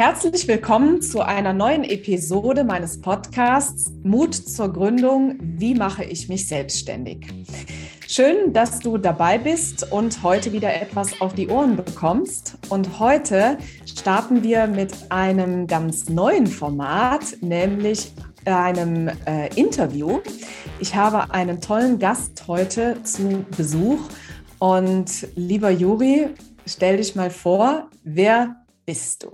Herzlich willkommen zu einer neuen Episode meines Podcasts Mut zur Gründung. Wie mache ich mich selbstständig? Schön, dass du dabei bist und heute wieder etwas auf die Ohren bekommst. Und heute starten wir mit einem ganz neuen Format, nämlich einem äh, Interview. Ich habe einen tollen Gast heute zu Besuch. Und lieber Juri, stell dich mal vor, wer bist du?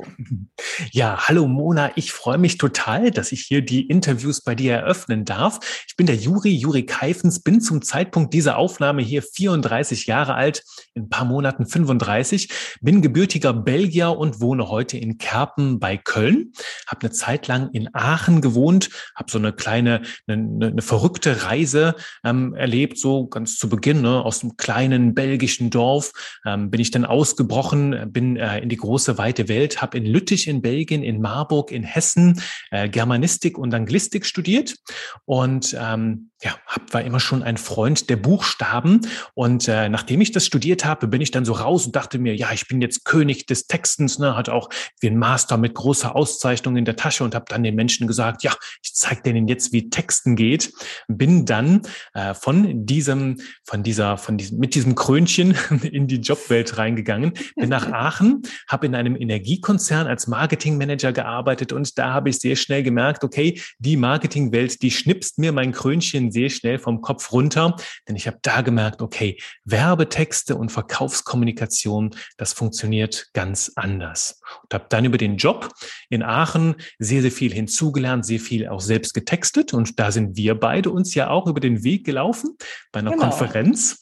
Ja, hallo Mona, ich freue mich total, dass ich hier die Interviews bei dir eröffnen darf. Ich bin der Juri, Juri Keifens, bin zum Zeitpunkt dieser Aufnahme hier 34 Jahre alt, ein paar Monaten 35, bin gebürtiger Belgier und wohne heute in Kerpen bei Köln, habe eine Zeit lang in Aachen gewohnt, habe so eine kleine, eine, eine verrückte Reise ähm, erlebt, so ganz zu Beginn, ne, aus einem kleinen belgischen Dorf. Ähm, bin ich dann ausgebrochen, bin äh, in die große, weite Welt, habe in Lüttich in Belgien, in Marburg in Hessen äh, Germanistik und Anglistik studiert. Und ähm, ja, war immer schon ein Freund der Buchstaben. Und äh, nachdem ich das studiert habe, bin ich dann so raus und dachte mir, ja, ich bin jetzt König des Textens, ne, hatte auch wie ein Master mit großer Auszeichnung in der Tasche und habe dann den Menschen gesagt, ja, ich zeige denen jetzt, wie Texten geht. Bin dann äh, von diesem, von dieser, von diesem, mit diesem Krönchen in die Jobwelt reingegangen, bin nach Aachen, habe in einem Energiekonzern als Marketingmanager gearbeitet und da habe ich sehr schnell gemerkt, okay, die Marketingwelt, die schnipst mir mein Krönchen sehr schnell vom Kopf runter, denn ich habe da gemerkt, okay, Werbetexte und Verkaufskommunikation, das funktioniert ganz anders. Und habe dann über den Job in Aachen sehr, sehr viel hinzugelernt, sehr viel auch selbst getextet. Und da sind wir beide uns ja auch über den Weg gelaufen bei einer genau. Konferenz,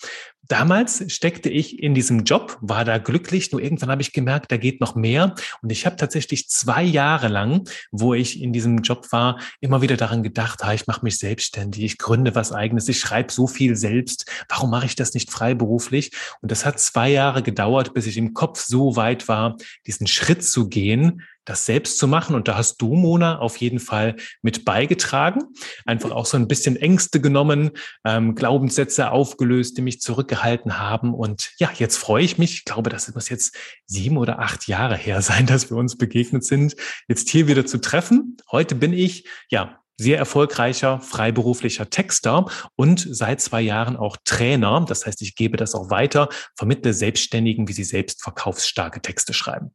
damals steckte ich in diesem Job, war da glücklich, nur irgendwann habe ich gemerkt, da geht noch mehr. Und ich habe tatsächlich zwei Jahre lang, wo ich in diesem Job war, immer wieder daran gedacht, ah, ich mache mich selbstständig, ich gründe was eigenes, ich schreibe so viel selbst, warum mache ich das nicht freiberuflich? Und das hat zwei Jahre gedauert, bis ich im Kopf so weit war, diesen Schritt zu gehen, das selbst zu machen. Und da hast du, Mona, auf jeden Fall mit beigetragen. Einfach auch so ein bisschen Ängste genommen, ähm, Glaubenssätze aufgelöst, die mich zurückgehalten haben. Und ja, jetzt freue ich mich. Ich glaube, das muss jetzt sieben oder acht Jahre her sein, dass wir uns begegnet sind, jetzt hier wieder zu treffen. Heute bin ich, ja, sehr erfolgreicher freiberuflicher Texter und seit zwei Jahren auch Trainer. Das heißt, ich gebe das auch weiter, vermittle Selbstständigen, wie sie selbst verkaufsstarke Texte schreiben.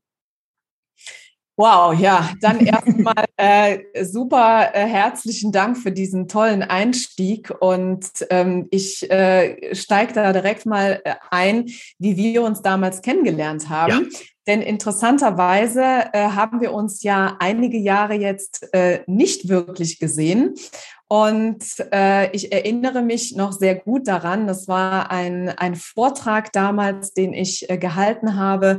Wow, ja, dann erstmal äh, super äh, herzlichen Dank für diesen tollen Einstieg und ähm, ich äh, steige da direkt mal äh, ein, wie wir uns damals kennengelernt haben. Ja. Denn interessanterweise äh, haben wir uns ja einige Jahre jetzt äh, nicht wirklich gesehen. Und äh, ich erinnere mich noch sehr gut daran, das war ein, ein Vortrag damals, den ich äh, gehalten habe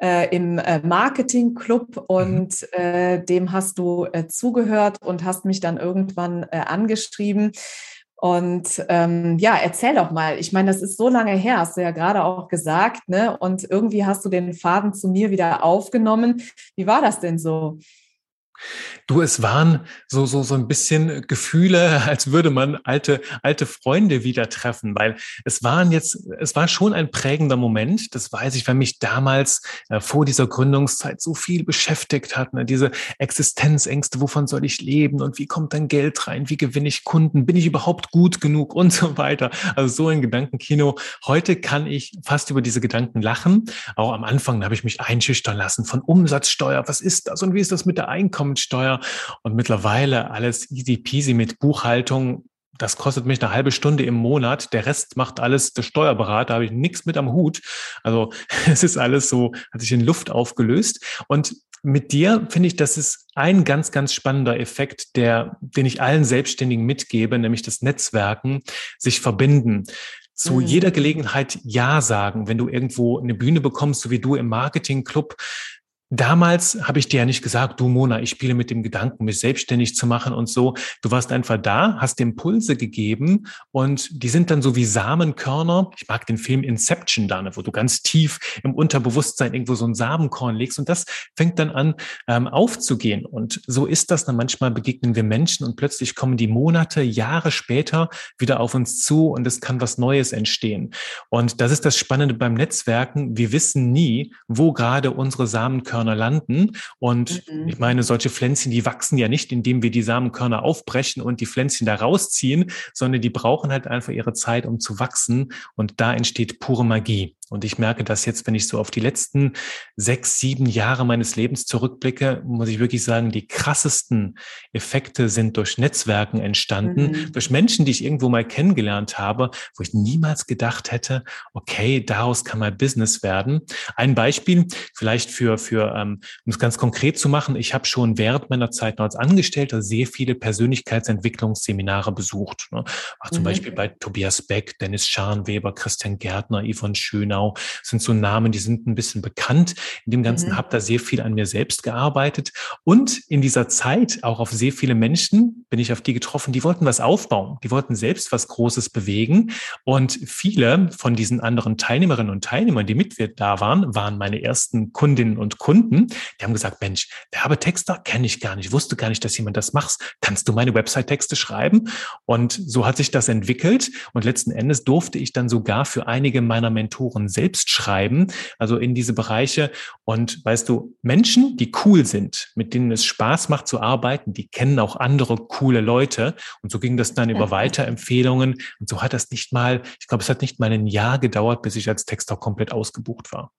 äh, im äh, Marketing-Club und mhm. äh, dem hast du äh, zugehört und hast mich dann irgendwann äh, angeschrieben. Und ähm, ja, erzähl doch mal. Ich meine, das ist so lange her, hast du ja gerade auch gesagt, ne? Und irgendwie hast du den Faden zu mir wieder aufgenommen. Wie war das denn so? Du, es waren so, so, so ein bisschen Gefühle, als würde man alte, alte Freunde wieder treffen, weil es waren jetzt, es war schon ein prägender Moment. Das weiß ich, weil mich damals äh, vor dieser Gründungszeit so viel beschäftigt hat. Ne? Diese Existenzängste, wovon soll ich leben und wie kommt dann Geld rein? Wie gewinne ich Kunden? Bin ich überhaupt gut genug und so weiter? Also so ein Gedankenkino. Heute kann ich fast über diese Gedanken lachen. Auch am Anfang habe ich mich einschüchtern lassen von Umsatzsteuer. Was ist das und wie ist das mit der Einkommen? Einkommensteuer und mittlerweile alles easy peasy mit Buchhaltung. Das kostet mich eine halbe Stunde im Monat. Der Rest macht alles der Steuerberater. Da habe ich nichts mit am Hut. Also es ist alles so, hat sich in Luft aufgelöst. Und mit dir finde ich, das ist ein ganz, ganz spannender Effekt, der, den ich allen Selbstständigen mitgebe, nämlich das Netzwerken, sich verbinden zu mhm. jeder Gelegenheit Ja sagen. Wenn du irgendwo eine Bühne bekommst, so wie du im Marketingclub, Damals habe ich dir ja nicht gesagt, du Mona, ich spiele mit dem Gedanken, mich selbstständig zu machen und so. Du warst einfach da, hast Impulse gegeben und die sind dann so wie Samenkörner. Ich mag den Film Inception da, wo du ganz tief im Unterbewusstsein irgendwo so ein Samenkorn legst und das fängt dann an ähm, aufzugehen. Und so ist das dann. Manchmal begegnen wir Menschen und plötzlich kommen die Monate, Jahre später wieder auf uns zu und es kann was Neues entstehen. Und das ist das Spannende beim Netzwerken. Wir wissen nie, wo gerade unsere Samenkörner Samenkörner landen. Und mhm. ich meine, solche Pflänzchen, die wachsen ja nicht, indem wir die Samenkörner aufbrechen und die Pflänzchen da rausziehen, sondern die brauchen halt einfach ihre Zeit, um zu wachsen. Und da entsteht pure Magie. Und ich merke das jetzt, wenn ich so auf die letzten sechs, sieben Jahre meines Lebens zurückblicke, muss ich wirklich sagen, die krassesten Effekte sind durch Netzwerken entstanden, mhm. durch Menschen, die ich irgendwo mal kennengelernt habe, wo ich niemals gedacht hätte, okay, daraus kann mal Business werden. Ein Beispiel vielleicht für, für ähm, um es ganz konkret zu machen, ich habe schon während meiner Zeit noch als Angestellter sehr viele Persönlichkeitsentwicklungsseminare besucht. Ne? Auch zum mhm. Beispiel bei Tobias Beck, Dennis Scharnweber, Christian Gärtner, Yvonne Schöner, Genau, sind so Namen, die sind ein bisschen bekannt. In dem Ganzen mhm. habe da sehr viel an mir selbst gearbeitet. Und in dieser Zeit auch auf sehr viele Menschen bin ich auf die getroffen, die wollten was aufbauen. Die wollten selbst was Großes bewegen. Und viele von diesen anderen Teilnehmerinnen und Teilnehmern, die mit da waren, waren meine ersten Kundinnen und Kunden. Die haben gesagt, Mensch, Werbetexter kenne ich gar nicht, wusste gar nicht, dass jemand das macht. Kannst du meine Website-Texte schreiben? Und so hat sich das entwickelt. Und letzten Endes durfte ich dann sogar für einige meiner Mentoren selbst schreiben, also in diese Bereiche. Und weißt du, Menschen, die cool sind, mit denen es Spaß macht zu arbeiten, die kennen auch andere coole Leute. Und so ging das dann über Weiterempfehlungen. Und so hat das nicht mal, ich glaube, es hat nicht mal ein Jahr gedauert, bis ich als Texter komplett ausgebucht war.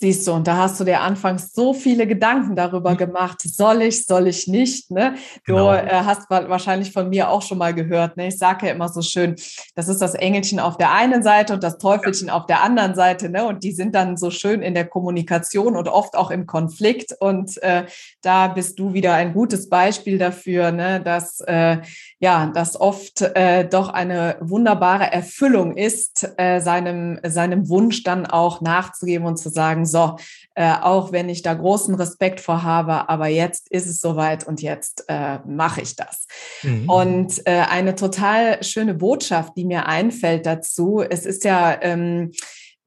Siehst du, und da hast du dir anfangs so viele Gedanken darüber mhm. gemacht, soll ich, soll ich nicht. Ne? Du genau. äh, hast wahrscheinlich von mir auch schon mal gehört. Ne? Ich sage ja immer so schön, das ist das Engelchen auf der einen Seite und das Teufelchen ja. auf der anderen Seite. Ne? Und die sind dann so schön in der Kommunikation und oft auch im Konflikt. Und äh, da bist du wieder ein gutes Beispiel dafür, ne? dass äh, ja, das oft äh, doch eine wunderbare Erfüllung ist, äh, seinem, seinem Wunsch dann auch nachzugeben und zu sagen, so, äh, auch wenn ich da großen Respekt vor habe, aber jetzt ist es soweit und jetzt äh, mache ich das. Mhm. Und äh, eine total schöne Botschaft, die mir einfällt dazu, es ist ja, ähm,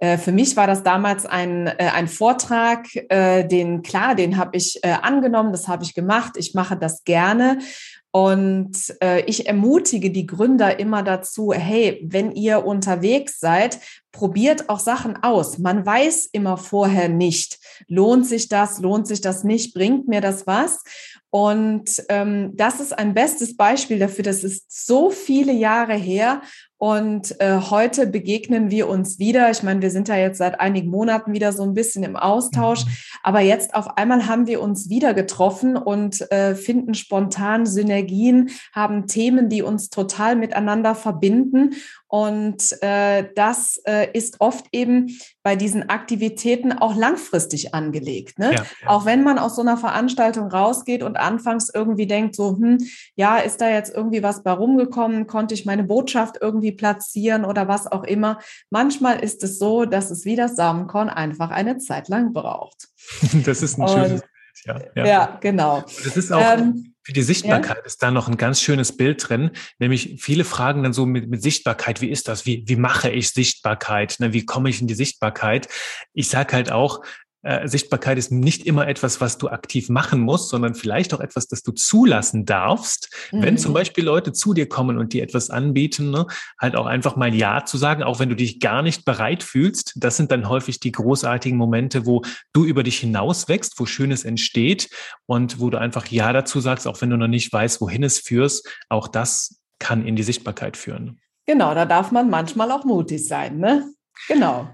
äh, für mich war das damals ein, äh, ein Vortrag, äh, den klar, den habe ich angenommen, das habe ich gemacht, ich mache das gerne. Und ich ermutige die Gründer immer dazu, hey, wenn ihr unterwegs seid, probiert auch Sachen aus. Man weiß immer vorher nicht, lohnt sich das, lohnt sich das nicht, bringt mir das was. Und ähm, das ist ein bestes Beispiel dafür. Das ist so viele Jahre her und äh, heute begegnen wir uns wieder. Ich meine, wir sind ja jetzt seit einigen Monaten wieder so ein bisschen im Austausch. Mhm. Aber jetzt auf einmal haben wir uns wieder getroffen und äh, finden spontan Synergien, haben Themen, die uns total miteinander verbinden. Und äh, das äh, ist oft eben bei diesen Aktivitäten auch langfristig angelegt. Ne? Ja, ja. Auch wenn man aus so einer Veranstaltung rausgeht und anfangs irgendwie denkt, so, hm, ja, ist da jetzt irgendwie was bei rumgekommen? Konnte ich meine Botschaft irgendwie platzieren oder was auch immer? Manchmal ist es so, dass es wie das Samenkorn einfach eine Zeit lang braucht. Das ist ein schönes ja, ja. ja, genau. Das ist auch ähm, für die Sichtbarkeit ja? ist da noch ein ganz schönes Bild drin, nämlich viele fragen dann so mit, mit Sichtbarkeit, wie ist das? Wie, wie mache ich Sichtbarkeit? Ne, wie komme ich in die Sichtbarkeit? Ich sage halt auch, äh, Sichtbarkeit ist nicht immer etwas, was du aktiv machen musst, sondern vielleicht auch etwas, das du zulassen darfst. Mhm. Wenn zum mhm. Beispiel Leute zu dir kommen und dir etwas anbieten, ne, halt auch einfach mal Ja zu sagen, auch wenn du dich gar nicht bereit fühlst. Das sind dann häufig die großartigen Momente, wo du über dich hinaus wächst, wo Schönes entsteht und wo du einfach Ja dazu sagst, auch wenn du noch nicht weißt, wohin es führst. Auch das kann in die Sichtbarkeit führen. Genau, da darf man manchmal auch mutig sein, ne? Genau.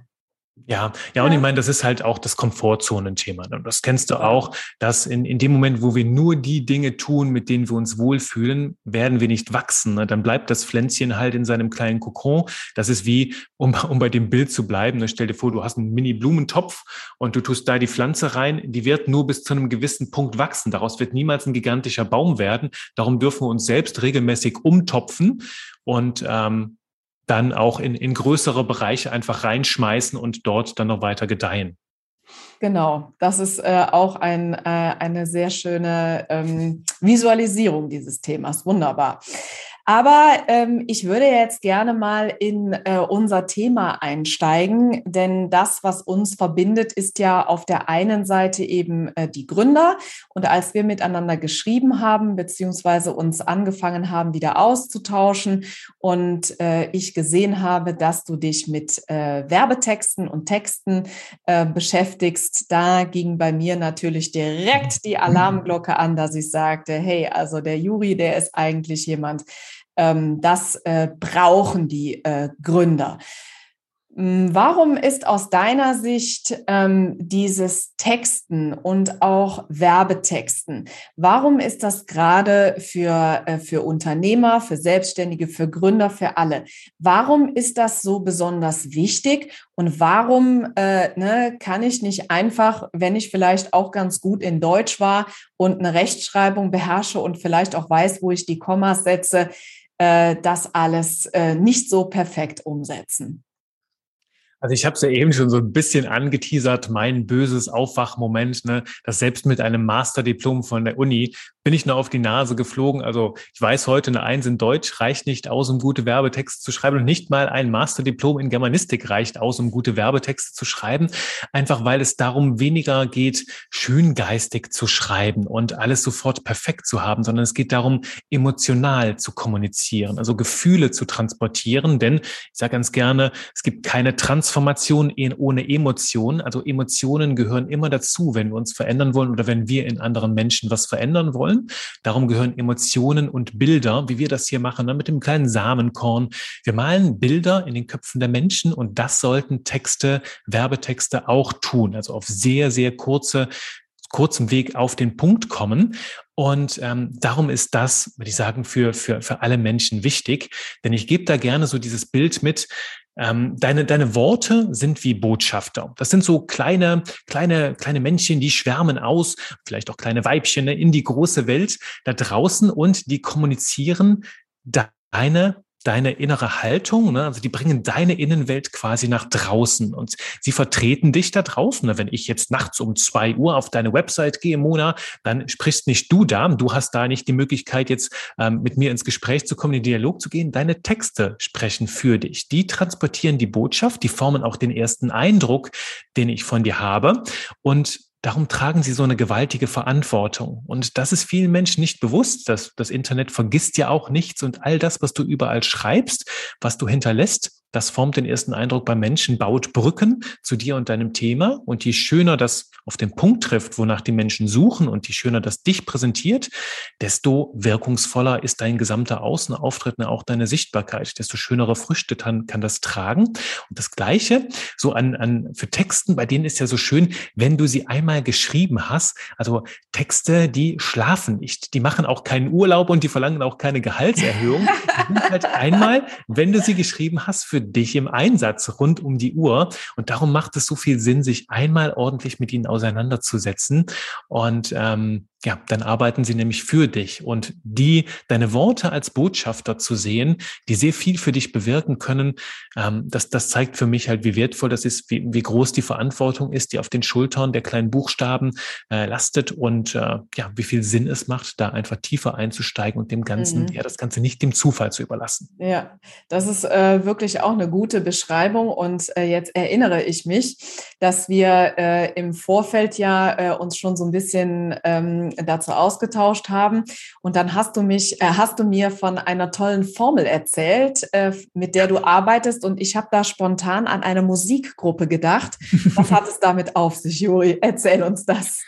Ja, ja, und ich meine, das ist halt auch das Komfortzonenthema. Und ne? das kennst du auch, dass in, in dem Moment, wo wir nur die Dinge tun, mit denen wir uns wohlfühlen, werden wir nicht wachsen. Ne? Dann bleibt das Pflänzchen halt in seinem kleinen Kokon. Das ist wie, um, um bei dem Bild zu bleiben, ne? stell dir vor, du hast einen Mini-Blumentopf und du tust da die Pflanze rein, die wird nur bis zu einem gewissen Punkt wachsen. Daraus wird niemals ein gigantischer Baum werden. Darum dürfen wir uns selbst regelmäßig umtopfen. Und ähm, dann auch in, in größere Bereiche einfach reinschmeißen und dort dann noch weiter gedeihen. Genau, das ist äh, auch ein, äh, eine sehr schöne ähm, Visualisierung dieses Themas. Wunderbar. Aber ähm, ich würde jetzt gerne mal in äh, unser Thema einsteigen, denn das, was uns verbindet, ist ja auf der einen Seite eben äh, die Gründer. Und als wir miteinander geschrieben haben, beziehungsweise uns angefangen haben, wieder auszutauschen und äh, ich gesehen habe, dass du dich mit äh, Werbetexten und Texten äh, beschäftigst, da ging bei mir natürlich direkt die Alarmglocke an, dass ich sagte, hey, also der Juri, der ist eigentlich jemand, das äh, brauchen die äh, Gründer. Hm, warum ist aus deiner Sicht ähm, dieses Texten und auch Werbetexten, warum ist das gerade für, äh, für Unternehmer, für Selbstständige, für Gründer, für alle? Warum ist das so besonders wichtig und warum äh, ne, kann ich nicht einfach, wenn ich vielleicht auch ganz gut in Deutsch war und eine Rechtschreibung beherrsche und vielleicht auch weiß, wo ich die Kommas setze, äh, das alles äh, nicht so perfekt umsetzen. Also ich habe es ja eben schon so ein bisschen angeteasert, mein böses Aufwachmoment, ne, dass selbst mit einem Masterdiplom von der Uni bin ich nur auf die Nase geflogen. Also ich weiß heute, eine Eins in Deutsch reicht nicht aus, um gute Werbetexte zu schreiben. Und nicht mal ein Masterdiplom in Germanistik reicht aus, um gute Werbetexte zu schreiben, einfach weil es darum weniger geht, schöngeistig zu schreiben und alles sofort perfekt zu haben, sondern es geht darum, emotional zu kommunizieren, also Gefühle zu transportieren, denn ich sage ganz gerne, es gibt keine Trans Transformation ohne Emotionen. Also Emotionen gehören immer dazu, wenn wir uns verändern wollen oder wenn wir in anderen Menschen was verändern wollen. Darum gehören Emotionen und Bilder, wie wir das hier machen, ne, mit dem kleinen Samenkorn. Wir malen Bilder in den Köpfen der Menschen und das sollten Texte, Werbetexte auch tun. Also auf sehr, sehr kurze kurzem Weg auf den Punkt kommen. Und ähm, darum ist das, würde ich sagen, für, für, für alle Menschen wichtig. Denn ich gebe da gerne so dieses Bild mit, ähm, deine, deine Worte sind wie Botschafter. Das sind so kleine, kleine, kleine Männchen, die schwärmen aus, vielleicht auch kleine Weibchen ne, in die große Welt da draußen und die kommunizieren deine deine innere Haltung, ne? also die bringen deine Innenwelt quasi nach draußen und sie vertreten dich da draußen. Ne? Wenn ich jetzt nachts um zwei Uhr auf deine Website gehe, Mona, dann sprichst nicht du da, du hast da nicht die Möglichkeit jetzt ähm, mit mir ins Gespräch zu kommen, in den Dialog zu gehen. Deine Texte sprechen für dich. Die transportieren die Botschaft, die formen auch den ersten Eindruck, den ich von dir habe und Darum tragen sie so eine gewaltige Verantwortung. Und das ist vielen Menschen nicht bewusst. dass das Internet vergisst ja auch nichts und all das, was du überall schreibst, was du hinterlässt, das formt den ersten Eindruck beim Menschen, baut Brücken zu dir und deinem Thema. Und je schöner das auf den Punkt trifft, wonach die Menschen suchen und je schöner das dich präsentiert, desto wirkungsvoller ist dein gesamter Außenauftritt und auch deine Sichtbarkeit. Desto schönere Früchte kann, kann das tragen. Und das Gleiche so an, an für Texten, bei denen ist ja so schön, wenn du sie einmal geschrieben hast, also Texte, die schlafen nicht, die machen auch keinen Urlaub und die verlangen auch keine Gehaltserhöhung. Die sind halt einmal, wenn du sie geschrieben hast, für dich im Einsatz rund um die Uhr. Und darum macht es so viel Sinn, sich einmal ordentlich mit ihnen auseinanderzusetzen. Und ähm, ja, dann arbeiten sie nämlich für dich und die, deine Worte als Botschafter zu sehen, die sehr viel für dich bewirken können, ähm, das, das zeigt für mich halt, wie wertvoll das ist, wie, wie groß die Verantwortung ist, die auf den Schultern der kleinen Buchstaben äh, lastet und äh, ja, wie viel Sinn es macht, da einfach tiefer einzusteigen und dem Ganzen, mhm. ja, das Ganze nicht dem Zufall zu überlassen. Ja, das ist äh, wirklich auch eine gute Beschreibung und äh, jetzt erinnere ich mich, dass wir äh, im Vorfeld ja äh, uns schon so ein bisschen ähm, dazu ausgetauscht haben. Und dann hast du mich, äh, hast du mir von einer tollen Formel erzählt, äh, mit der du arbeitest. Und ich habe da spontan an eine Musikgruppe gedacht. Was hat es damit auf sich, Juri? Erzähl uns das.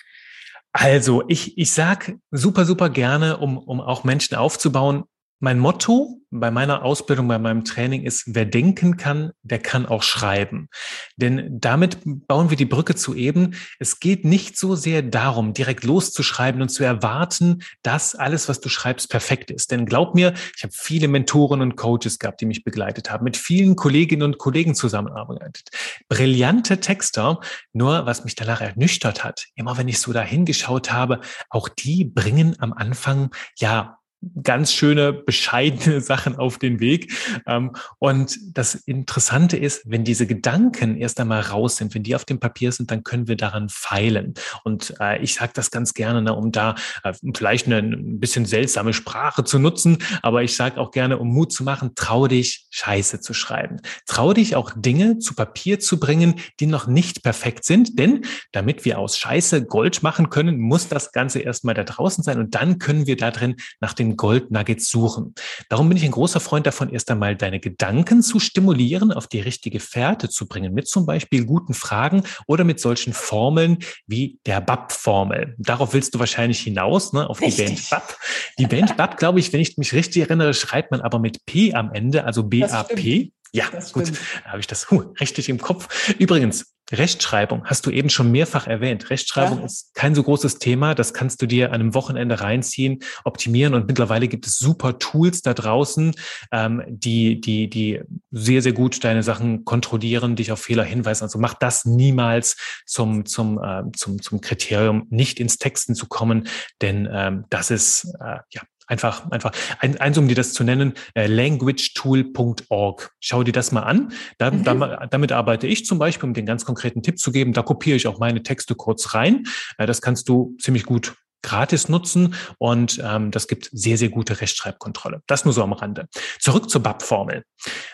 Also, ich, ich sag super, super gerne, um, um auch Menschen aufzubauen, mein Motto bei meiner Ausbildung, bei meinem Training ist, wer denken kann, der kann auch schreiben. Denn damit bauen wir die Brücke zu eben. Es geht nicht so sehr darum, direkt loszuschreiben und zu erwarten, dass alles, was du schreibst, perfekt ist. Denn glaub mir, ich habe viele Mentoren und Coaches gehabt, die mich begleitet haben, mit vielen Kolleginnen und Kollegen zusammengearbeitet. Brillante Texter. Nur was mich danach ernüchtert hat, immer wenn ich so da hingeschaut habe, auch die bringen am Anfang ja ganz schöne, bescheidene Sachen auf den Weg. Ähm, und das Interessante ist, wenn diese Gedanken erst einmal raus sind, wenn die auf dem Papier sind, dann können wir daran feilen. Und äh, ich sage das ganz gerne, ne, um da äh, vielleicht eine ein bisschen seltsame Sprache zu nutzen, aber ich sage auch gerne, um Mut zu machen, trau dich, Scheiße zu schreiben. Trau dich auch Dinge zu Papier zu bringen, die noch nicht perfekt sind, denn damit wir aus Scheiße Gold machen können, muss das Ganze erstmal da draußen sein und dann können wir da drin nach den Goldnuggets suchen. Darum bin ich ein großer Freund davon, erst einmal deine Gedanken zu stimulieren, auf die richtige Fährte zu bringen, mit zum Beispiel guten Fragen oder mit solchen Formeln wie der BAP-Formel. Darauf willst du wahrscheinlich hinaus, ne, auf richtig. die Band BAP. Die Band BAP, glaube ich, wenn ich mich richtig erinnere, schreibt man aber mit P am Ende, also BAP. Ja, gut, da habe ich das huh, richtig im Kopf. Übrigens, Rechtschreibung hast du eben schon mehrfach erwähnt. Rechtschreibung ja. ist kein so großes Thema. Das kannst du dir an einem Wochenende reinziehen, optimieren. Und mittlerweile gibt es super Tools da draußen, ähm, die, die, die sehr, sehr gut deine Sachen kontrollieren, dich auf Fehler hinweisen. Also mach das niemals zum, zum, äh, zum, zum Kriterium, nicht ins Texten zu kommen, denn ähm, das ist äh, ja Einfach, einfach, ein, eins, um dir das zu nennen, äh, languagetool.org. Schau dir das mal an. Da, mhm. da, damit arbeite ich zum Beispiel, um den ganz konkreten Tipp zu geben. Da kopiere ich auch meine Texte kurz rein. Äh, das kannst du ziemlich gut gratis nutzen und ähm, das gibt sehr, sehr gute Rechtschreibkontrolle. Das nur so am Rande. Zurück zur BAP-Formel.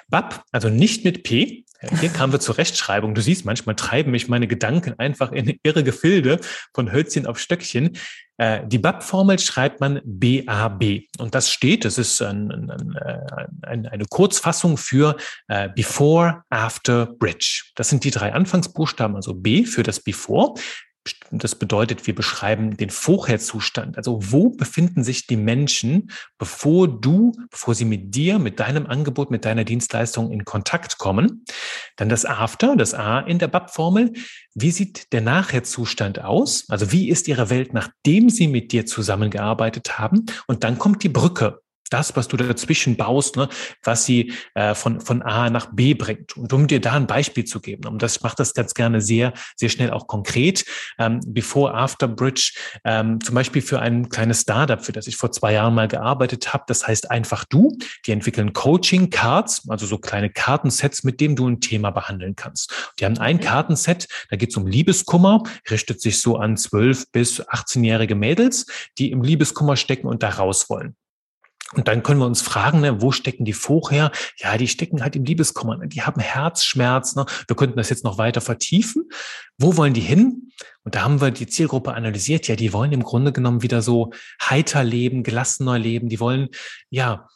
BAP, also nicht mit P. Hier kamen wir zur Rechtschreibung. Du siehst, manchmal treiben mich meine Gedanken einfach in irre Gefilde von Hölzchen auf Stöckchen. Äh, die BAP-Formel schreibt man BAB. Und das steht, das ist ein, ein, ein, eine Kurzfassung für äh, Before, After, Bridge. Das sind die drei Anfangsbuchstaben, also B für das Before, das bedeutet, wir beschreiben den Vorherzustand. Also wo befinden sich die Menschen, bevor du, bevor sie mit dir, mit deinem Angebot, mit deiner Dienstleistung in Kontakt kommen. Dann das After, das A in der BAP-Formel. Wie sieht der Nachherzustand aus? Also wie ist ihre Welt, nachdem sie mit dir zusammengearbeitet haben? Und dann kommt die Brücke das, was du dazwischen baust, ne, was sie äh, von, von A nach B bringt. Und um dir da ein Beispiel zu geben, und das macht das ganz gerne sehr, sehr schnell auch konkret, ähm, Before After Bridge, ähm, zum Beispiel für ein kleines Startup, für das ich vor zwei Jahren mal gearbeitet habe, das heißt einfach du, die entwickeln Coaching Cards, also so kleine Kartensets, mit dem du ein Thema behandeln kannst. Die haben ein Kartenset, da geht es um Liebeskummer, richtet sich so an 12 bis 18-jährige Mädels, die im Liebeskummer stecken und da raus wollen. Und dann können wir uns fragen, ne, wo stecken die vorher? Ja, die stecken halt im Liebeskummer. Ne? Die haben Herzschmerz. Ne? Wir könnten das jetzt noch weiter vertiefen. Wo wollen die hin? Und da haben wir die Zielgruppe analysiert. Ja, die wollen im Grunde genommen wieder so heiter leben, gelassener leben. Die wollen, ja,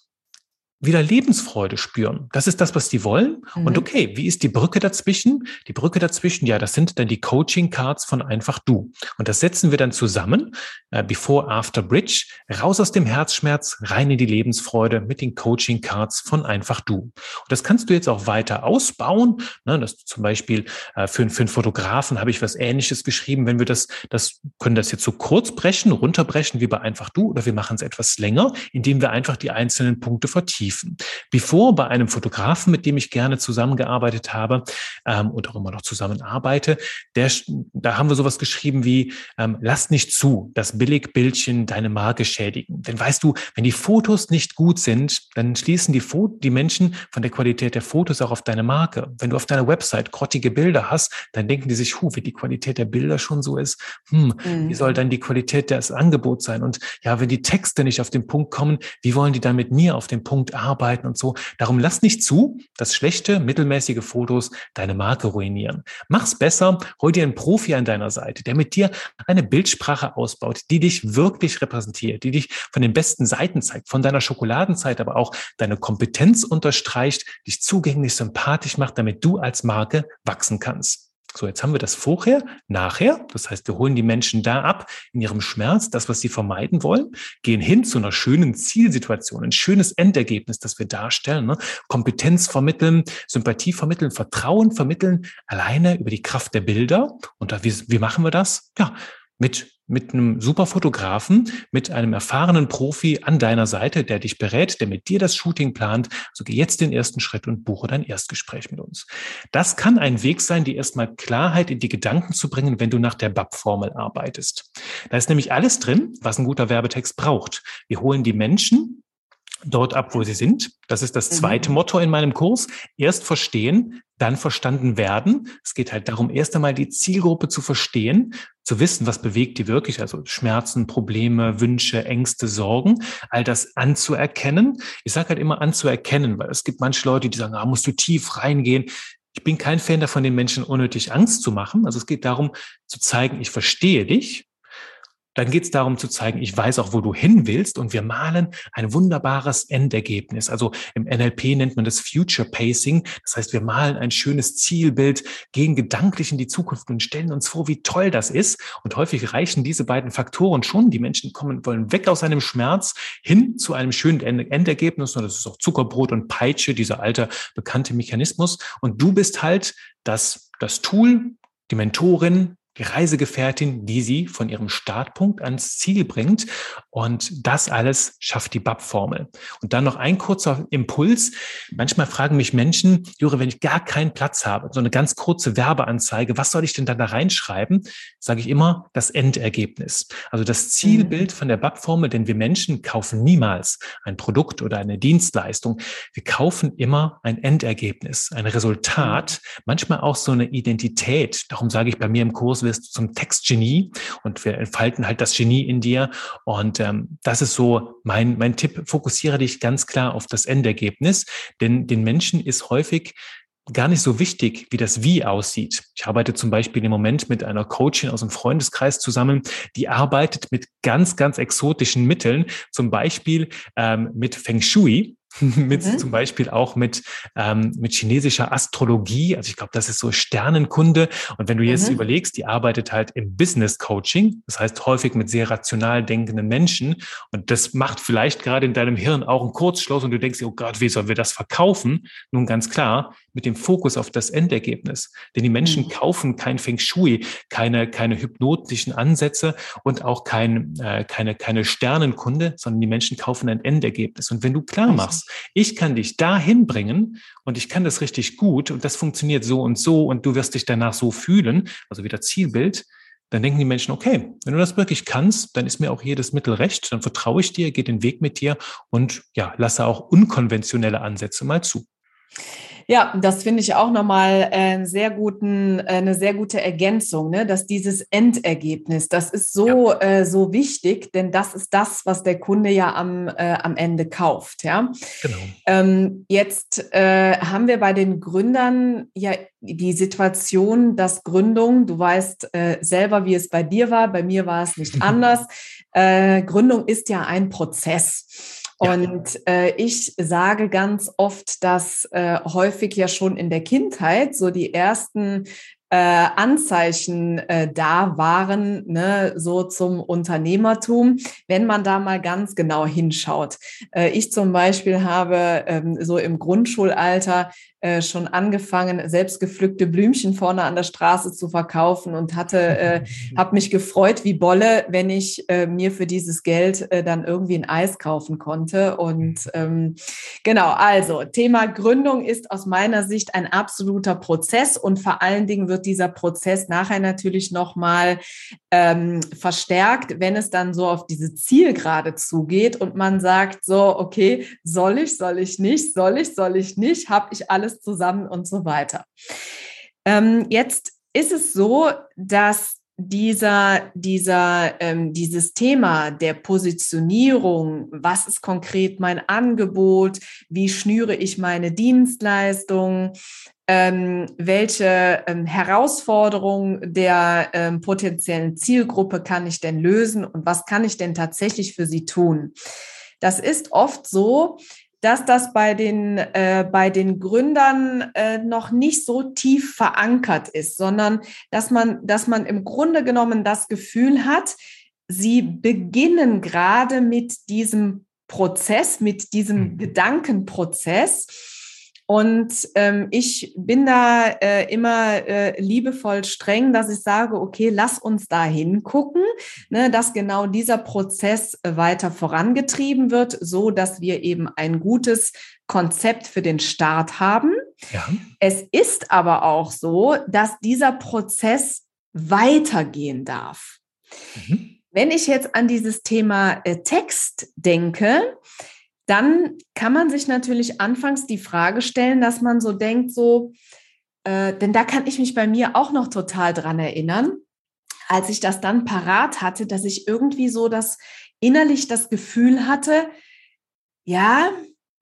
wieder Lebensfreude spüren. Das ist das, was die wollen. Mhm. Und okay, wie ist die Brücke dazwischen? Die Brücke dazwischen, ja, das sind dann die Coaching Cards von einfach du. Und das setzen wir dann zusammen, äh, before, after, bridge, raus aus dem Herzschmerz, rein in die Lebensfreude mit den Coaching Cards von einfach du. Und das kannst du jetzt auch weiter ausbauen. Ne, das zum Beispiel äh, für, für einen Fotografen habe ich was Ähnliches geschrieben. Wenn wir das, das können das jetzt so kurz brechen, runterbrechen wie bei einfach du, oder wir machen es etwas länger, indem wir einfach die einzelnen Punkte vertiefen vertiefen. Bevor bei einem Fotografen, mit dem ich gerne zusammengearbeitet habe ähm, und auch immer noch zusammenarbeite, der, da haben wir sowas geschrieben wie, ähm, lass nicht zu, dass Billigbildchen deine Marke schädigen. Denn weißt du, wenn die Fotos nicht gut sind, dann schließen die, Fo die Menschen von der Qualität der Fotos auch auf deine Marke. Wenn du auf deiner Website grottige Bilder hast, dann denken die sich, hu, wie die Qualität der Bilder schon so ist, hm, mhm. wie soll dann die Qualität des Angebots sein? Und ja, wenn die Texte nicht auf den Punkt kommen, wie wollen die dann mit mir auf den Punkt arbeiten und so. Darum lass nicht zu, dass schlechte, mittelmäßige Fotos deine Marke ruinieren. Mach's besser, hol dir einen Profi an deiner Seite, der mit dir eine Bildsprache ausbaut, die dich wirklich repräsentiert, die dich von den besten Seiten zeigt, von deiner Schokoladenzeit, aber auch deine Kompetenz unterstreicht, dich zugänglich sympathisch macht, damit du als Marke wachsen kannst. So, jetzt haben wir das vorher, nachher. Das heißt, wir holen die Menschen da ab in ihrem Schmerz, das, was sie vermeiden wollen, gehen hin zu einer schönen Zielsituation, ein schönes Endergebnis, das wir darstellen. Ne? Kompetenz vermitteln, Sympathie vermitteln, Vertrauen vermitteln, alleine über die Kraft der Bilder. Und da, wie, wie machen wir das? Ja, mit mit einem super Fotografen, mit einem erfahrenen Profi an deiner Seite, der dich berät, der mit dir das Shooting plant. Also geh jetzt den ersten Schritt und buche dein Erstgespräch mit uns. Das kann ein Weg sein, dir erstmal Klarheit in die Gedanken zu bringen, wenn du nach der BAP-Formel arbeitest. Da ist nämlich alles drin, was ein guter Werbetext braucht. Wir holen die Menschen dort ab, wo sie sind. Das ist das mhm. zweite mhm. Motto in meinem Kurs. Erst verstehen, dann verstanden werden. Es geht halt darum, erst einmal die Zielgruppe zu verstehen, zu wissen, was bewegt die wirklich, also Schmerzen, Probleme, Wünsche, Ängste, Sorgen, all das anzuerkennen. Ich sage halt immer anzuerkennen, weil es gibt manche Leute, die sagen, ah, musst du tief reingehen. Ich bin kein Fan davon, den Menschen unnötig Angst zu machen. Also es geht darum, zu zeigen, ich verstehe dich dann geht es darum zu zeigen, ich weiß auch, wo du hin willst und wir malen ein wunderbares Endergebnis. Also im NLP nennt man das Future Pacing. Das heißt, wir malen ein schönes Zielbild, gehen gedanklich in die Zukunft und stellen uns vor, wie toll das ist. Und häufig reichen diese beiden Faktoren schon. Die Menschen kommen, wollen weg aus einem Schmerz hin zu einem schönen Endergebnis. Und das ist auch Zuckerbrot und Peitsche, dieser alte bekannte Mechanismus. Und du bist halt das, das Tool, die Mentorin, Reisegefährtin, die sie von ihrem Startpunkt ans Ziel bringt. Und das alles schafft die BAP-Formel. Und dann noch ein kurzer Impuls. Manchmal fragen mich Menschen, Jure, wenn ich gar keinen Platz habe, so eine ganz kurze Werbeanzeige, was soll ich denn dann da reinschreiben? Sage ich immer das Endergebnis. Also das Zielbild von der BAP-Formel, denn wir Menschen kaufen niemals ein Produkt oder eine Dienstleistung. Wir kaufen immer ein Endergebnis, ein Resultat, manchmal auch so eine Identität. Darum sage ich bei mir im Kurs, wirst zum Textgenie und wir entfalten halt das Genie in dir. Und ähm, das ist so mein, mein Tipp. Fokussiere dich ganz klar auf das Endergebnis, denn den Menschen ist häufig gar nicht so wichtig, wie das Wie aussieht. Ich arbeite zum Beispiel im Moment mit einer Coachin aus dem Freundeskreis zusammen, die arbeitet mit ganz, ganz exotischen Mitteln, zum Beispiel ähm, mit Feng Shui. mit mhm. zum Beispiel auch mit, ähm, mit chinesischer Astrologie. Also ich glaube, das ist so Sternenkunde. Und wenn du jetzt mhm. überlegst, die arbeitet halt im Business Coaching, das heißt häufig mit sehr rational denkenden Menschen. Und das macht vielleicht gerade in deinem Hirn auch einen Kurzschluss und du denkst, oh Gott, wie sollen wir das verkaufen? Nun ganz klar, mit dem Fokus auf das Endergebnis. Denn die Menschen mhm. kaufen kein Feng Shui, keine, keine hypnotischen Ansätze und auch kein, äh, keine, keine Sternenkunde, sondern die Menschen kaufen ein Endergebnis. Und wenn du klar machst, ich kann dich dahin bringen und ich kann das richtig gut und das funktioniert so und so und du wirst dich danach so fühlen, also wieder Zielbild, dann denken die Menschen, okay, wenn du das wirklich kannst, dann ist mir auch jedes Mittel recht, dann vertraue ich dir, gehe den Weg mit dir und ja, lasse auch unkonventionelle Ansätze mal zu. Ja, das finde ich auch nochmal einen sehr guten, äh, eine sehr gute Ergänzung, ne? dass dieses Endergebnis, das ist so, ja. äh, so wichtig, denn das ist das, was der Kunde ja am, äh, am Ende kauft. Ja? Genau. Ähm, jetzt äh, haben wir bei den Gründern ja die Situation, dass Gründung, du weißt äh, selber, wie es bei dir war, bei mir war es nicht anders. Äh, Gründung ist ja ein Prozess. Und äh, ich sage ganz oft, dass äh, häufig ja schon in der Kindheit so die ersten äh, Anzeichen äh, da waren, ne, so zum Unternehmertum, wenn man da mal ganz genau hinschaut. Äh, ich zum Beispiel habe ähm, so im Grundschulalter äh, schon angefangen, selbstgepflückte Blümchen vorne an der Straße zu verkaufen und hatte, äh, habe mich gefreut wie Bolle, wenn ich äh, mir für dieses Geld äh, dann irgendwie ein Eis kaufen konnte. Und ähm, genau, also Thema Gründung ist aus meiner Sicht ein absoluter Prozess und vor allen Dingen wird dieser Prozess nachher natürlich nochmal ähm, verstärkt, wenn es dann so auf diese Zielgerade zugeht und man sagt so, okay, soll ich, soll ich nicht, soll ich, soll ich nicht, habe ich alles alles zusammen und so weiter. Ähm, jetzt ist es so, dass dieser, dieser, ähm, dieses Thema der Positionierung, was ist konkret mein Angebot, wie schnüre ich meine Dienstleistung, ähm, welche ähm, Herausforderungen der ähm, potenziellen Zielgruppe kann ich denn lösen und was kann ich denn tatsächlich für sie tun. Das ist oft so, dass das bei den, äh, bei den Gründern äh, noch nicht so tief verankert ist, sondern dass man, dass man im Grunde genommen das Gefühl hat, sie beginnen gerade mit diesem Prozess, mit diesem mhm. Gedankenprozess Und ähm, ich bin da äh, immer äh, liebevoll streng, dass ich sage, okay, lass uns da hingucken, ne, dass genau dieser Prozess äh, weiter vorangetrieben wird, so dass wir eben ein gutes Konzept für den Start haben. Ja. Es ist aber auch so, dass dieser Prozess weitergehen darf. Mhm. Wenn ich jetzt an dieses Thema äh, Text denke, dann kann man sich natürlich anfangs die Frage stellen, dass man so denkt, so, äh, denn da kann ich mich bei mir auch noch total dran erinnern, als ich das dann parat hatte, dass ich irgendwie so das innerlich das Gefühl hatte, ja,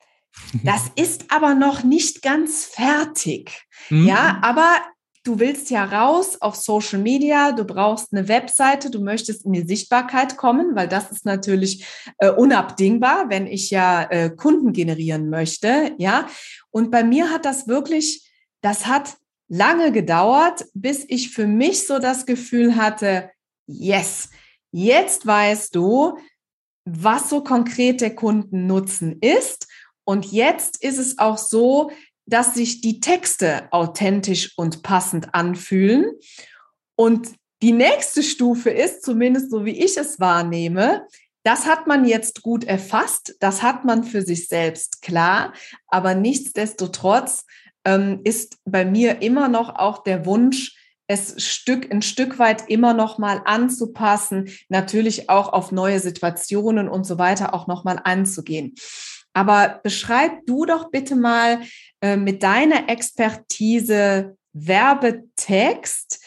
das ist aber noch nicht ganz fertig. Mhm. Ja, aber du willst ja raus auf Social Media, du brauchst eine Webseite, du möchtest in die Sichtbarkeit kommen, weil das ist natürlich äh, unabdingbar, wenn ich ja äh, Kunden generieren möchte, ja. Und bei mir hat das wirklich, das hat lange gedauert, bis ich für mich so das Gefühl hatte, yes, jetzt weißt du, was so konkret der Kundennutzen ist. Und jetzt ist es auch so, dass sich die Texte authentisch und passend anfühlen. Und die nächste Stufe ist, zumindest so wie ich es wahrnehme, das hat man jetzt gut erfasst, das hat man für sich selbst klar, aber nichtsdestotrotz ähm, ist bei mir immer noch auch der Wunsch, es Stück ein Stück weit immer noch mal anzupassen, natürlich auch auf neue Situationen und so weiter auch noch mal anzugehen. Aber beschreib du doch bitte mal äh, mit deiner Expertise Werbetext.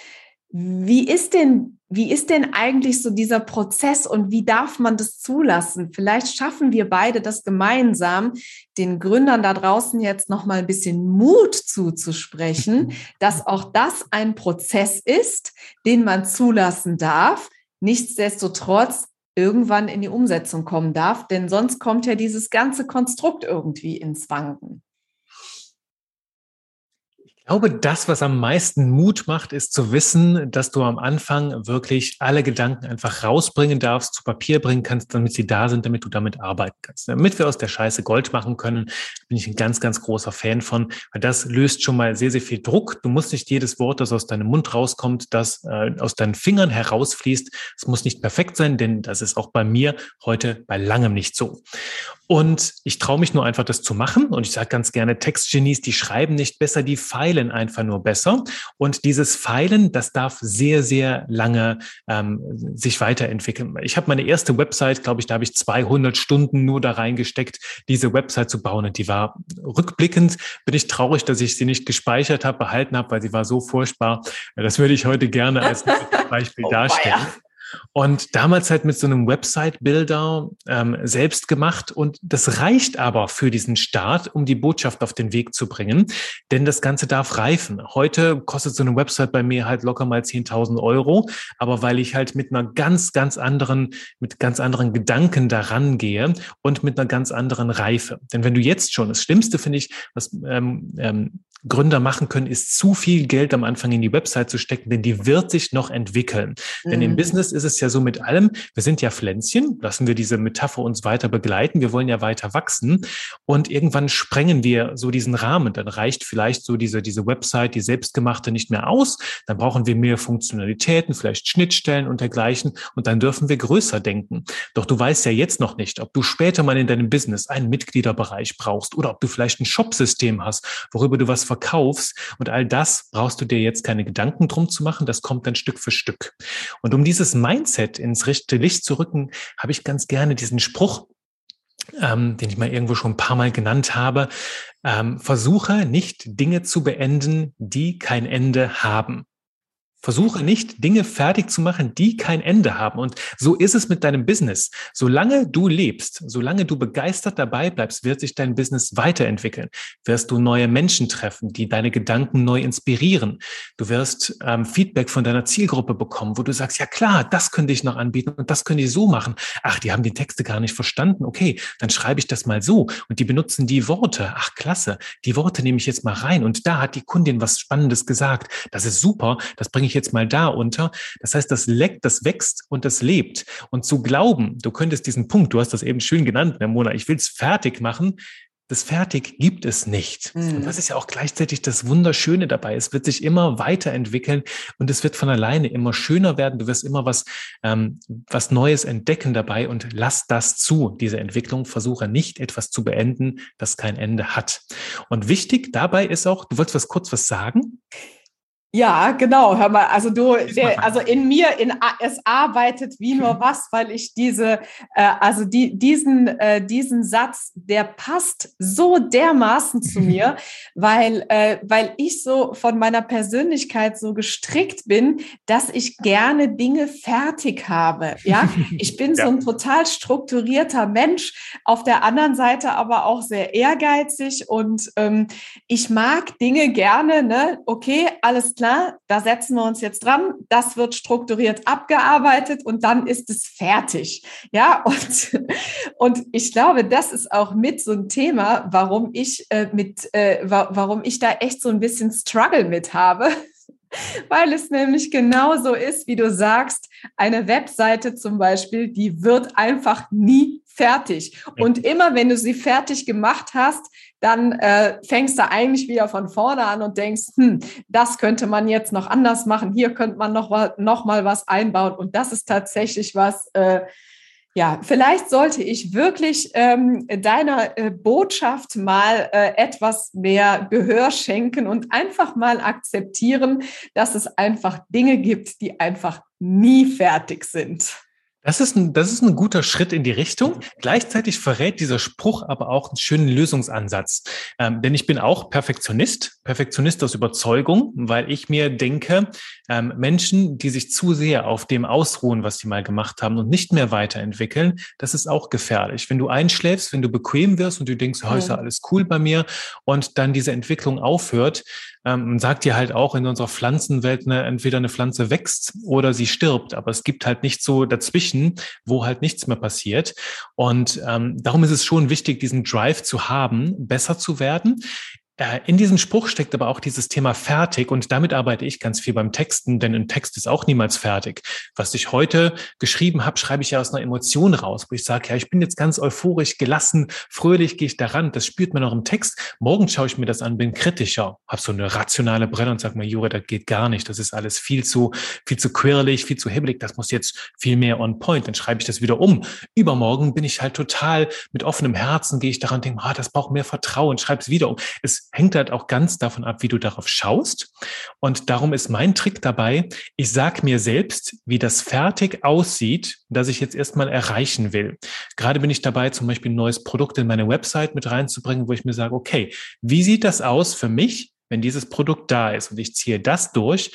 Wie ist denn, wie ist denn eigentlich so dieser Prozess und wie darf man das zulassen? Vielleicht schaffen wir beide das gemeinsam, den Gründern da draußen jetzt noch mal ein bisschen Mut zuzusprechen, dass auch das ein Prozess ist, den man zulassen darf. Nichtsdestotrotz irgendwann in die Umsetzung kommen darf, denn sonst kommt ja dieses ganze Konstrukt irgendwie ins Wanken glaube, das, was am meisten Mut macht, ist zu wissen, dass du am Anfang wirklich alle Gedanken einfach rausbringen darfst, zu Papier bringen kannst, damit sie da sind, damit du damit arbeiten kannst. Damit wir aus der Scheiße Gold machen können, bin ich ein ganz, ganz großer Fan von, weil das löst schon mal sehr, sehr viel Druck. Du musst nicht jedes Wort, das aus deinem Mund rauskommt, das äh, aus deinen Fingern herausfließt. Es muss nicht perfekt sein, denn das ist auch bei mir heute bei langem nicht so. Und ich traue mich nur einfach, das zu machen. Und ich sage ganz gerne, Textgenies, die schreiben nicht besser, die feilen einfach nur besser. Und dieses Feilen, das darf sehr, sehr lange ähm, sich weiterentwickeln. Ich habe meine erste Website, glaube ich, da habe ich 200 Stunden nur da reingesteckt, diese Website zu bauen. Und die war rückblickend, bin ich traurig, dass ich sie nicht gespeichert habe, behalten habe, weil sie war so furchtbar. Das würde ich heute gerne als Beispiel oh, darstellen. Weia. Und damals halt mit so einem Website-Builder ähm, selbst gemacht. Und das reicht aber für diesen Start, um die Botschaft auf den Weg zu bringen. Denn das Ganze darf reifen. Heute kostet so eine Website bei mir halt locker mal 10.000 Euro. Aber weil ich halt mit einer ganz, ganz anderen, mit ganz anderen Gedanken daran gehe und mit einer ganz anderen Reife. Denn wenn du jetzt schon, das Schlimmste finde ich, was ähm, ähm, Gründer machen können, ist zu viel Geld am Anfang in die Website zu stecken, denn die wird sich noch entwickeln. Mhm. Denn im mhm. Business ist es ja so mit allem, wir sind ja Pflänzchen, lassen wir diese Metapher uns weiter begleiten, wir wollen ja weiter wachsen und irgendwann sprengen wir so diesen Rahmen, dann reicht vielleicht so diese, diese Website, die selbstgemachte nicht mehr aus, dann brauchen wir mehr Funktionalitäten, vielleicht Schnittstellen und dergleichen und dann dürfen wir größer denken. Doch du weißt ja jetzt noch nicht, ob du später mal in deinem Business einen Mitgliederbereich brauchst oder ob du vielleicht ein Shopsystem hast, worüber du was verkaufst. Und all das brauchst du dir jetzt keine Gedanken drum zu machen. Das kommt dann Stück für Stück. Und um dieses Mindset ins richtige Licht zu rücken, habe ich ganz gerne diesen Spruch, ähm, den ich mal irgendwo schon ein paar Mal genannt habe. Ähm, versuche nicht Dinge zu beenden, die kein Ende haben. Versuche nicht, Dinge fertig zu machen, die kein Ende haben. Und so ist es mit deinem Business. Solange du lebst, solange du begeistert dabei bleibst, wird sich dein Business weiterentwickeln. Wirst du neue Menschen treffen, die deine Gedanken neu inspirieren. Du wirst ähm, Feedback von deiner Zielgruppe bekommen, wo du sagst, ja klar, das könnte ich noch anbieten und das könnte ich so machen. Ach, die haben die Texte gar nicht verstanden. Okay, dann schreibe ich das mal so. Und die benutzen die Worte. Ach, klasse. Die Worte nehme ich jetzt mal rein. Und da hat die Kundin was Spannendes gesagt. Das ist super. Das bringe ich ich jetzt mal da unter. Das heißt, das leckt, das wächst und das lebt. Und zu glauben, du könntest diesen Punkt, du hast das eben schön genannt, Mona, ich will es fertig machen, das Fertig gibt es nicht. Mhm. Und das ist ja auch gleichzeitig das Wunderschöne dabei. Es wird sich immer weiterentwickeln und es wird von alleine immer schöner werden. Du wirst immer was, ähm, was Neues entdecken dabei und lass das zu, diese Entwicklung. Versuche nicht etwas zu beenden, das kein Ende hat. Und wichtig dabei ist auch, du wolltest was kurz was sagen? Ja, genau. Hör mal, also du, der, also in mir, in es arbeitet wie nur was, weil ich diese, äh, also die, diesen, äh, diesen Satz, der passt so dermaßen zu mir, weil, äh, weil ich so von meiner Persönlichkeit so gestrickt bin, dass ich gerne Dinge fertig habe. Ja, ich bin ja. so ein total strukturierter Mensch. Auf der anderen Seite aber auch sehr ehrgeizig und ähm, ich mag Dinge gerne. Ne, okay, alles klar, da setzen wir uns jetzt dran, das wird strukturiert abgearbeitet und dann ist es fertig. Ja, und, und ich glaube, das ist auch mit so ein Thema, warum ich äh, mit, äh, warum ich da echt so ein bisschen Struggle mit habe. Weil es nämlich genauso ist, wie du sagst, eine Webseite zum Beispiel, die wird einfach nie fertig. Und immer wenn du sie fertig gemacht hast, dann äh, fängst du eigentlich wieder von vorne an und denkst, hm, das könnte man jetzt noch anders machen, hier könnte man noch, noch mal was einbauen. Und das ist tatsächlich was, äh, ja, vielleicht sollte ich wirklich ähm, deiner äh, Botschaft mal äh, etwas mehr Gehör schenken und einfach mal akzeptieren, dass es einfach Dinge gibt, die einfach nie fertig sind. Das ist, ein, das ist ein guter Schritt in die Richtung. Gleichzeitig verrät dieser Spruch aber auch einen schönen Lösungsansatz. Ähm, denn ich bin auch Perfektionist, Perfektionist aus Überzeugung, weil ich mir denke, ähm, Menschen, die sich zu sehr auf dem ausruhen, was sie mal gemacht haben und nicht mehr weiterentwickeln, das ist auch gefährlich. Wenn du einschläfst, wenn du bequem wirst und du denkst, oh, ist ja alles cool bei mir und dann diese Entwicklung aufhört, ähm, sagt ja halt auch in unserer Pflanzenwelt, ne, entweder eine Pflanze wächst oder sie stirbt, aber es gibt halt nicht so dazwischen, wo halt nichts mehr passiert. Und ähm, darum ist es schon wichtig, diesen Drive zu haben, besser zu werden. Äh, in diesem Spruch steckt aber auch dieses Thema fertig und damit arbeite ich ganz viel beim Texten, denn ein Text ist auch niemals fertig. Was ich heute geschrieben habe, schreibe ich ja aus einer Emotion raus, wo ich sage, ja, ich bin jetzt ganz euphorisch, gelassen, fröhlich gehe ich daran. Das spürt man auch im Text. Morgen schaue ich mir das an, bin kritischer, habe so eine rationale Brille und sage mir, Jure, das geht gar nicht. Das ist alles viel zu, viel zu quirlig, viel zu hibbelig. Das muss jetzt viel mehr on point. Dann schreibe ich das wieder um. Übermorgen bin ich halt total mit offenem Herzen, gehe ich daran, denke, ah, das braucht mehr Vertrauen, schreibe es wieder um. Es hängt halt auch ganz davon ab, wie du darauf schaust. Und darum ist mein Trick dabei, ich sage mir selbst, wie das fertig aussieht, das ich jetzt erstmal erreichen will. Gerade bin ich dabei, zum Beispiel ein neues Produkt in meine Website mit reinzubringen, wo ich mir sage, okay, wie sieht das aus für mich, wenn dieses Produkt da ist und ich ziehe das durch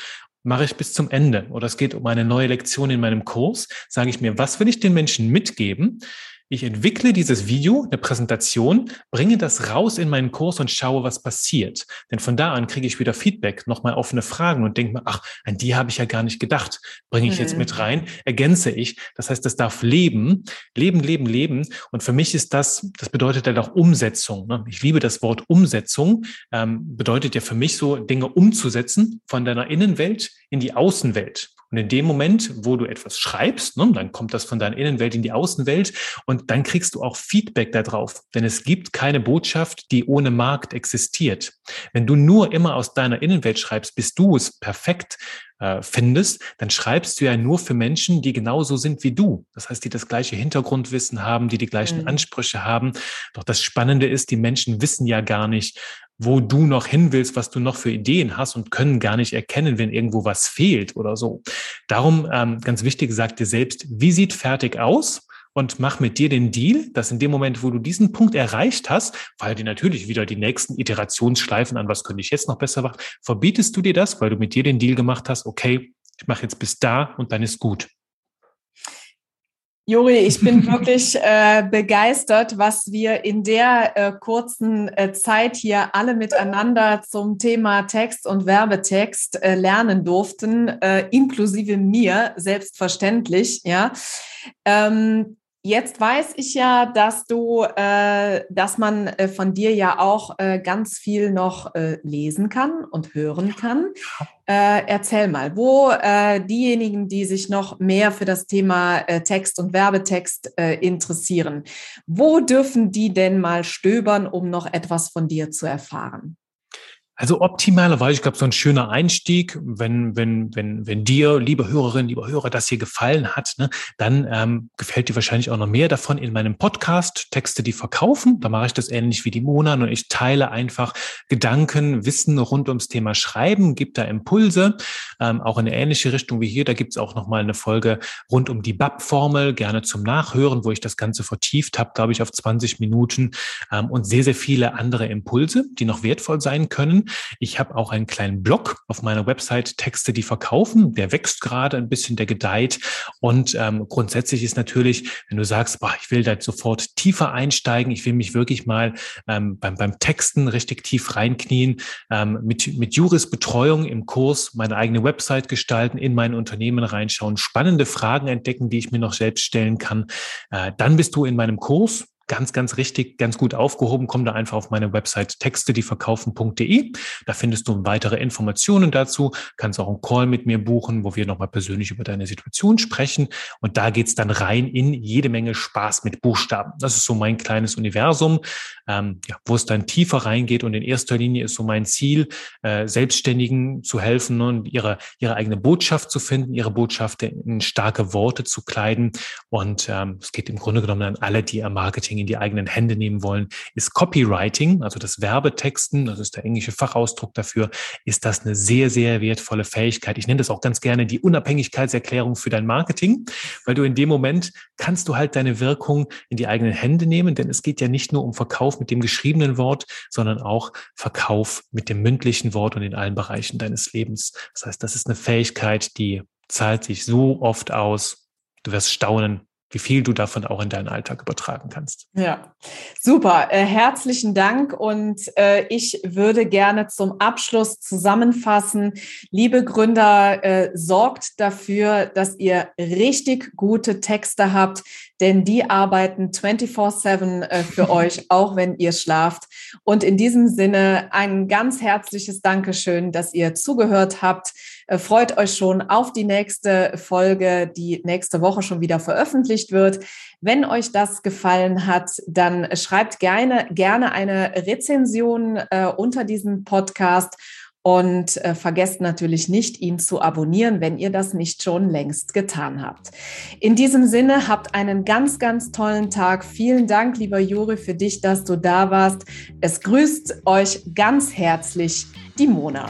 mache ich bis zum Ende oder es geht um eine neue Lektion in meinem Kurs, sage ich mir, was will ich den Menschen mitgeben, ich entwickle dieses Video, eine Präsentation, bringe das raus in meinen Kurs und schaue, was passiert. Denn von da an kriege ich wieder Feedback, nochmal offene Fragen und denke mir, ach, an die habe ich ja gar nicht gedacht. Bringe ich mhm. jetzt mit rein, ergänze ich. Das heißt, das darf leben, leben, leben, leben. Und für mich ist das, das bedeutet halt auch Umsetzung. Ne? Ich liebe das Wort Umsetzung. Ähm, bedeutet ja für mich so, Dinge umzusetzen von deiner Innenwelt in die Außenwelt. Und in dem Moment, wo du etwas schreibst, ne, dann kommt das von deiner Innenwelt in die Außenwelt und dann kriegst du auch Feedback darauf. Denn es gibt keine Botschaft, die ohne Markt existiert. Wenn du nur immer aus deiner Innenwelt schreibst, bis du es perfekt äh, findest, dann schreibst du ja nur für Menschen, die genauso sind wie du. Das heißt, die das gleiche Hintergrundwissen haben, die die gleichen mhm. Ansprüche haben. Doch das Spannende ist, die Menschen wissen ja gar nicht, wo du noch hin willst, was du noch für Ideen hast und können gar nicht erkennen, wenn irgendwo was fehlt oder so. Darum ähm, ganz wichtig, sag dir selbst, wie sieht fertig aus? Und mach mit dir den Deal, dass in dem Moment, wo du diesen Punkt erreicht hast, weil dir natürlich wieder die nächsten Iterationsschleifen an, was könnte ich jetzt noch besser machen, verbietest du dir das, weil du mit dir den Deal gemacht hast, okay, ich mache jetzt bis da und dann ist gut. Juri, ich bin wirklich äh, begeistert, was wir in der äh, kurzen äh, Zeit hier alle miteinander zum Thema Text und Werbetext äh, lernen durften, äh, inklusive mir, selbstverständlich. Ja, ähm, Jetzt weiß ich ja, dass du, äh, dass man äh, von dir ja auch äh, ganz viel noch äh, lesen kann und hören kann. Äh, erzähl mal, wo äh, diejenigen, die sich noch mehr für das Thema Text und Werbetext interessieren, wo dürfen die denn mal stöbern, um noch etwas von dir zu erfahren? Also optimalerweise, ich glaube, so ein schöner Einstieg, wenn, wenn, wenn, wenn dir, liebe Hörerinnen, liebe Hörer, das hier gefallen hat, ne, dann ähm, gefällt dir wahrscheinlich auch noch mehr davon in meinem Podcast, Texte, die verkaufen. Da mache ich das ähnlich wie die Mona und ich teile einfach Gedanken, Wissen rund ums Thema Schreiben, gibt da Impulse, ähm, auch in eine ähnliche Richtung wie hier. Da gibt's auch nochmal eine Folge rund um die BAP-Formel, gerne zum Nachhören, wo ich das Ganze vertieft habe, glaube ich, auf 20 Minuten ähm, und sehr, sehr viele andere Impulse, die noch wertvoll sein können. Ich habe auch einen kleinen Blog auf meiner Website, Texte, die verkaufen. Der wächst gerade ein bisschen, der gedeiht. Und ähm, grundsätzlich ist natürlich, wenn du sagst, boah, ich will da sofort tiefer einsteigen, ich will mich wirklich mal ähm, beim, beim Texten richtig tief reinknien, ähm, mit, mit Juris Betreuung im Kurs meine eigene Website gestalten, in mein Unternehmen reinschauen, spannende Fragen entdecken, die ich mir noch selbst stellen kann, äh, dann bist du in meinem Kurs ganz, ganz richtig, ganz gut aufgehoben. Komm da einfach auf meine Website textedieverkaufen.de. Da findest du weitere Informationen dazu. Kannst auch einen Call mit mir buchen, wo wir nochmal persönlich über deine Situation sprechen. Und da geht's dann rein in jede Menge Spaß mit Buchstaben. Das ist so mein kleines Universum, ähm, ja, wo es dann tiefer reingeht. Und in erster Linie ist so mein Ziel, äh, Selbstständigen zu helfen und ihre, ihre eigene Botschaft zu finden, ihre Botschaft in starke Worte zu kleiden. Und ähm, es geht im Grunde genommen an alle, die am Marketing Marketing in die eigenen Hände nehmen wollen, ist Copywriting, also das Werbetexten, das ist der englische Fachausdruck dafür, ist das eine sehr, sehr wertvolle Fähigkeit. Ich nenne das auch ganz gerne die Unabhängigkeitserklärung für dein Marketing, weil du in dem Moment kannst du halt deine Wirkung in die eigenen Hände nehmen, denn es geht ja nicht nur um Verkauf mit dem geschriebenen Wort, sondern auch Verkauf mit dem mündlichen Wort und in allen Bereichen deines Lebens. Das heißt, das ist eine Fähigkeit, die zahlt sich so oft aus. Du wirst staunen, wie viel du davon auch in deinen Alltag übertragen kannst. Ja, super. Äh, herzlichen Dank. Und äh, ich würde gerne zum Abschluss zusammenfassen. Liebe Gründer, äh, sorgt dafür, dass ihr richtig gute Texte habt, denn die arbeiten 24-7 äh, für euch, auch wenn ihr schlaft. Und in diesem Sinne ein ganz herzliches Dankeschön, dass ihr zugehört habt. Äh, freut euch schon auf die nächste Folge, die nächste Woche schon wieder veröffentlicht wird. Wenn euch das gefallen hat, dann schreibt gerne, gerne eine Rezension äh, unter diesem Podcast und äh, vergesst natürlich nicht, ihn zu abonnieren, wenn ihr das nicht schon längst getan habt. In diesem Sinne, habt einen ganz, ganz tollen Tag. Vielen Dank, lieber Juri, für dich, dass du da warst. Es grüßt euch ganz herzlich die Mona.